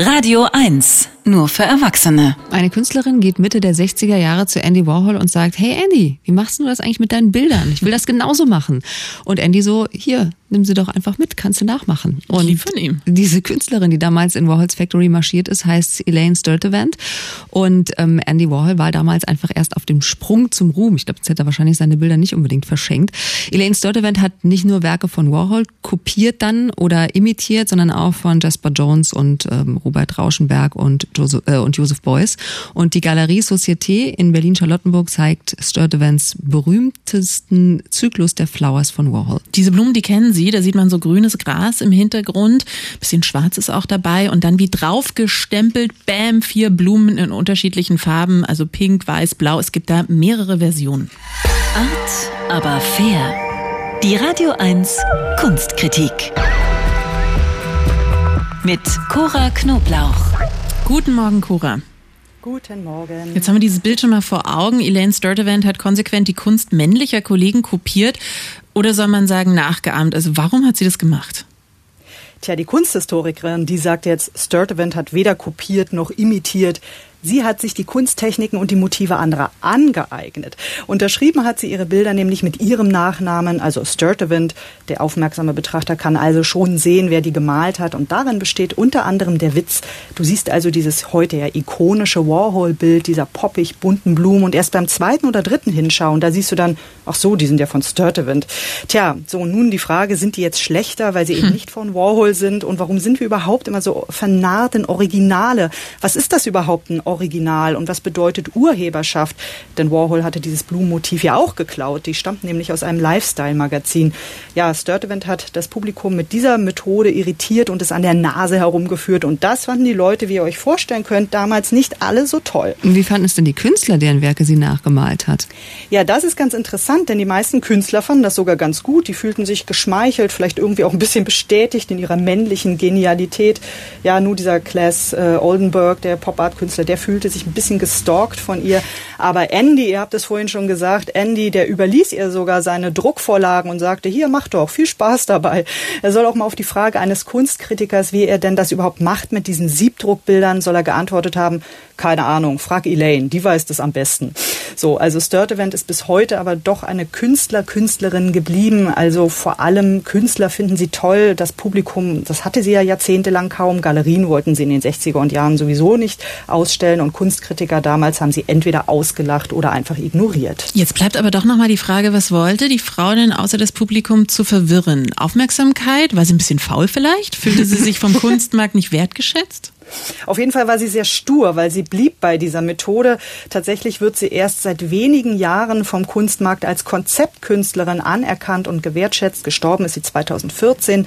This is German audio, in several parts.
Radio 1, nur für Erwachsene. Eine Künstlerin geht Mitte der 60er Jahre zu Andy Warhol und sagt, hey Andy, wie machst du das eigentlich mit deinen Bildern? Ich will das genauso machen. Und Andy so, hier, nimm sie doch einfach mit, kannst du nachmachen. Und Lieb von ihm. diese Künstlerin, die damals in Warhols Factory marschiert ist, heißt Elaine Sturtevant. Und ähm, Andy Warhol war damals einfach erst auf dem Sprung zum Ruhm. Ich glaube, jetzt hätte er wahrscheinlich seine Bilder nicht unbedingt verschenkt. Elaine Sturtevant hat nicht nur Werke von Warhol kopiert dann oder imitiert, sondern auch von Jasper Jones und ähm, Robert Rauschenberg und, Äh, und Joseph Beuys. Und die Galerie Société in Berlin-Charlottenburg zeigt Sturtevants berühmtesten Zyklus der Flowers von Warhol. Diese Blumen, die kennen Sie, da sieht man so grünes Gras im Hintergrund, bisschen schwarz ist auch dabei und dann wie drauf gestempelt, bam, vier Blumen in unterschiedlichen Farben, also pink, weiß, blau. Es gibt da mehrere Versionen. Art, aber fair. Die Radio 1 Kunstkritik. Mit Cora Knoblauch. Guten Morgen, Cora. Guten Morgen. Jetzt haben wir dieses Bild schon mal vor Augen. Elaine Sturtevant hat konsequent die Kunst männlicher Kollegen kopiert oder soll man sagen nachgeahmt. Also warum hat sie das gemacht? Tja, die Kunsthistorikerin, die sagt jetzt, Sturtevant hat weder kopiert noch imitiert. Sie hat sich die Kunsttechniken und die Motive anderer angeeignet. Unterschrieben hat sie ihre Bilder nämlich mit ihrem Nachnamen, also Sturtevant. Der aufmerksame Betrachter kann also schon sehen, wer die gemalt hat. Und darin besteht unter anderem der Witz. Du siehst also dieses heute ja ikonische Warhol-Bild dieser poppig bunten Blumen. Und erst beim zweiten oder dritten Hinschauen, da siehst du dann, ach so, die sind ja von Sturtevant. Tja, so nun die Frage, sind die jetzt schlechter, weil sie eben nicht von Warhol sind? Und warum sind wir überhaupt immer so vernarrt in Originale? Was ist das überhaupt ein Original und was bedeutet Urheberschaft? Denn Warhol hatte dieses Blumenmotiv ja auch geklaut. Die stammt nämlich aus einem Lifestyle-Magazin. Ja, Sturtevant hat das Publikum mit dieser Methode irritiert und es an der Nase herumgeführt. Und das fanden die Leute, wie ihr euch vorstellen könnt, damals nicht alle so toll. Und wie fanden es denn die Künstler, deren Werke sie nachgemalt hat? Ja, das ist ganz interessant, denn die meisten Künstler fanden das sogar ganz gut. Die fühlten sich geschmeichelt, vielleicht irgendwie auch ein bisschen bestätigt in ihrer männlichen Genialität. Ja, nur dieser Claes äh, Oldenburg, der Pop-Art-Künstler, der fühlte sich ein bisschen gestalkt von ihr. Aber Andy, ihr habt es vorhin schon gesagt, Andy, der überließ ihr sogar seine Druckvorlagen und sagte, hier, mach doch, viel Spaß dabei. Er soll auch mal auf die Frage eines Kunstkritikers, wie er denn das überhaupt macht mit diesen Siebdruckbildern, soll er geantwortet haben, keine Ahnung, frag Elaine, die weiß das am besten. So, also Sturtevant ist bis heute aber doch eine Künstler, Künstlerin geblieben. Also vor allem Künstler finden sie toll. Das Publikum, das hatte sie ja jahrzehntelang kaum. Galerien wollten sie in den 60er und Jahren sowieso nicht ausstellen und Kunstkritiker damals haben sie entweder ausgelacht oder einfach ignoriert. Jetzt bleibt aber doch nochmal die Frage, was wollte die Frau denn außer das Publikum zu verwirren? Aufmerksamkeit? War sie ein bisschen faul vielleicht? Fühlte sie sich vom Kunstmarkt nicht wertgeschätzt? Auf jeden Fall war sie sehr stur, weil sie blieb bei dieser Methode. Tatsächlich wird sie erst seit wenigen Jahren vom Kunstmarkt als Konzeptkünstlerin anerkannt und gewertschätzt. Gestorben ist sie 2014.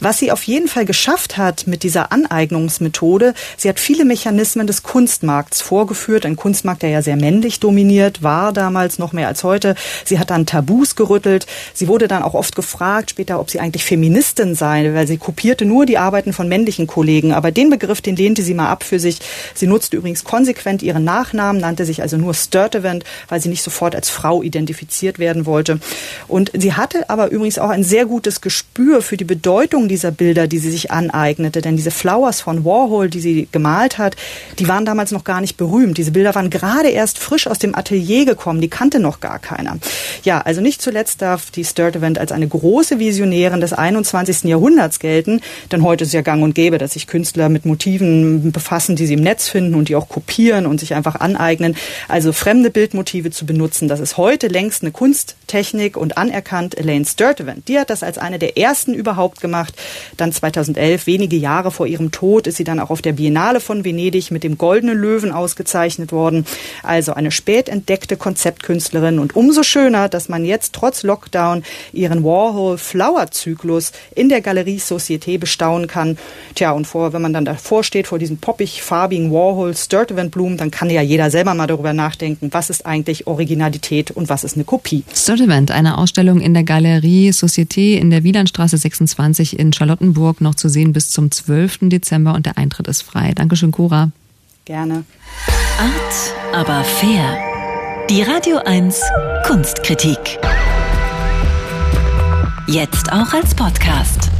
Was sie auf jeden Fall geschafft hat mit dieser Aneignungsmethode, sie hat viele Mechanismen des Kunstmarkts vorgeführt. Ein Kunstmarkt, der ja sehr männlich dominiert war damals, noch mehr als heute. Sie hat dann Tabus gerüttelt. Sie wurde dann auch oft gefragt später, ob sie eigentlich Feministin sei, weil sie kopierte nur die Arbeiten von männlichen Kollegen. Aber den Begriff, den lehnte sie mal ab für sich. Sie nutzte übrigens konsequent ihren Nachnamen, nannte sich also nur Sturtevant, weil sie nicht sofort als Frau identifiziert werden wollte. Und sie hatte aber übrigens auch ein sehr gutes Gespür für die Bedeutung dieser Bilder, die sie sich aneignete. Denn diese Flowers von Warhol, die sie gemalt hat, die waren damals noch gar nicht berühmt. Diese Bilder waren gerade erst frisch aus dem Atelier gekommen. Die kannte noch gar keiner. Ja, also nicht zuletzt darf die Sturtevant als eine große Visionärin des 21. Jahrhunderts gelten. Denn heute ist ja gang und gäbe, dass sich Künstler mit Motiven befassen, die sie im Netz finden und die auch kopieren und sich einfach aneignen. Also fremde Bildmotive zu benutzen, das ist heute längst eine Kunsttechnik und anerkannt. Elaine Sturtevant, die hat das als eine der ersten überhaupt gemacht. Dann 2011, wenige Jahre vor ihrem Tod, ist sie dann auch auf der Biennale von Venedig mit dem Goldenen Löwen ausgezeichnet worden. Also eine spät entdeckte Konzeptkünstlerin und umso schöner, dass man jetzt trotz Lockdown ihren Warhol Flower Zyklus in der Galerie Société bestaunen kann. Tja, und vor, wenn man dann davor steht, vor diesen poppig farbigen Warhol Sturtevant Blumen, dann kann ja jeder selber mal darüber nachdenken, was ist eigentlich Originalität und was ist eine Kopie. Sturtevant, eine Ausstellung in der Galerie Société in der Wielandstraße 26 in Charlottenburg noch zu sehen bis zum 12. Dezember und der Eintritt ist frei. Dankeschön, Cora. Gerne. Art, aber fair. Die Radio 1 Kunstkritik. Jetzt auch als Podcast.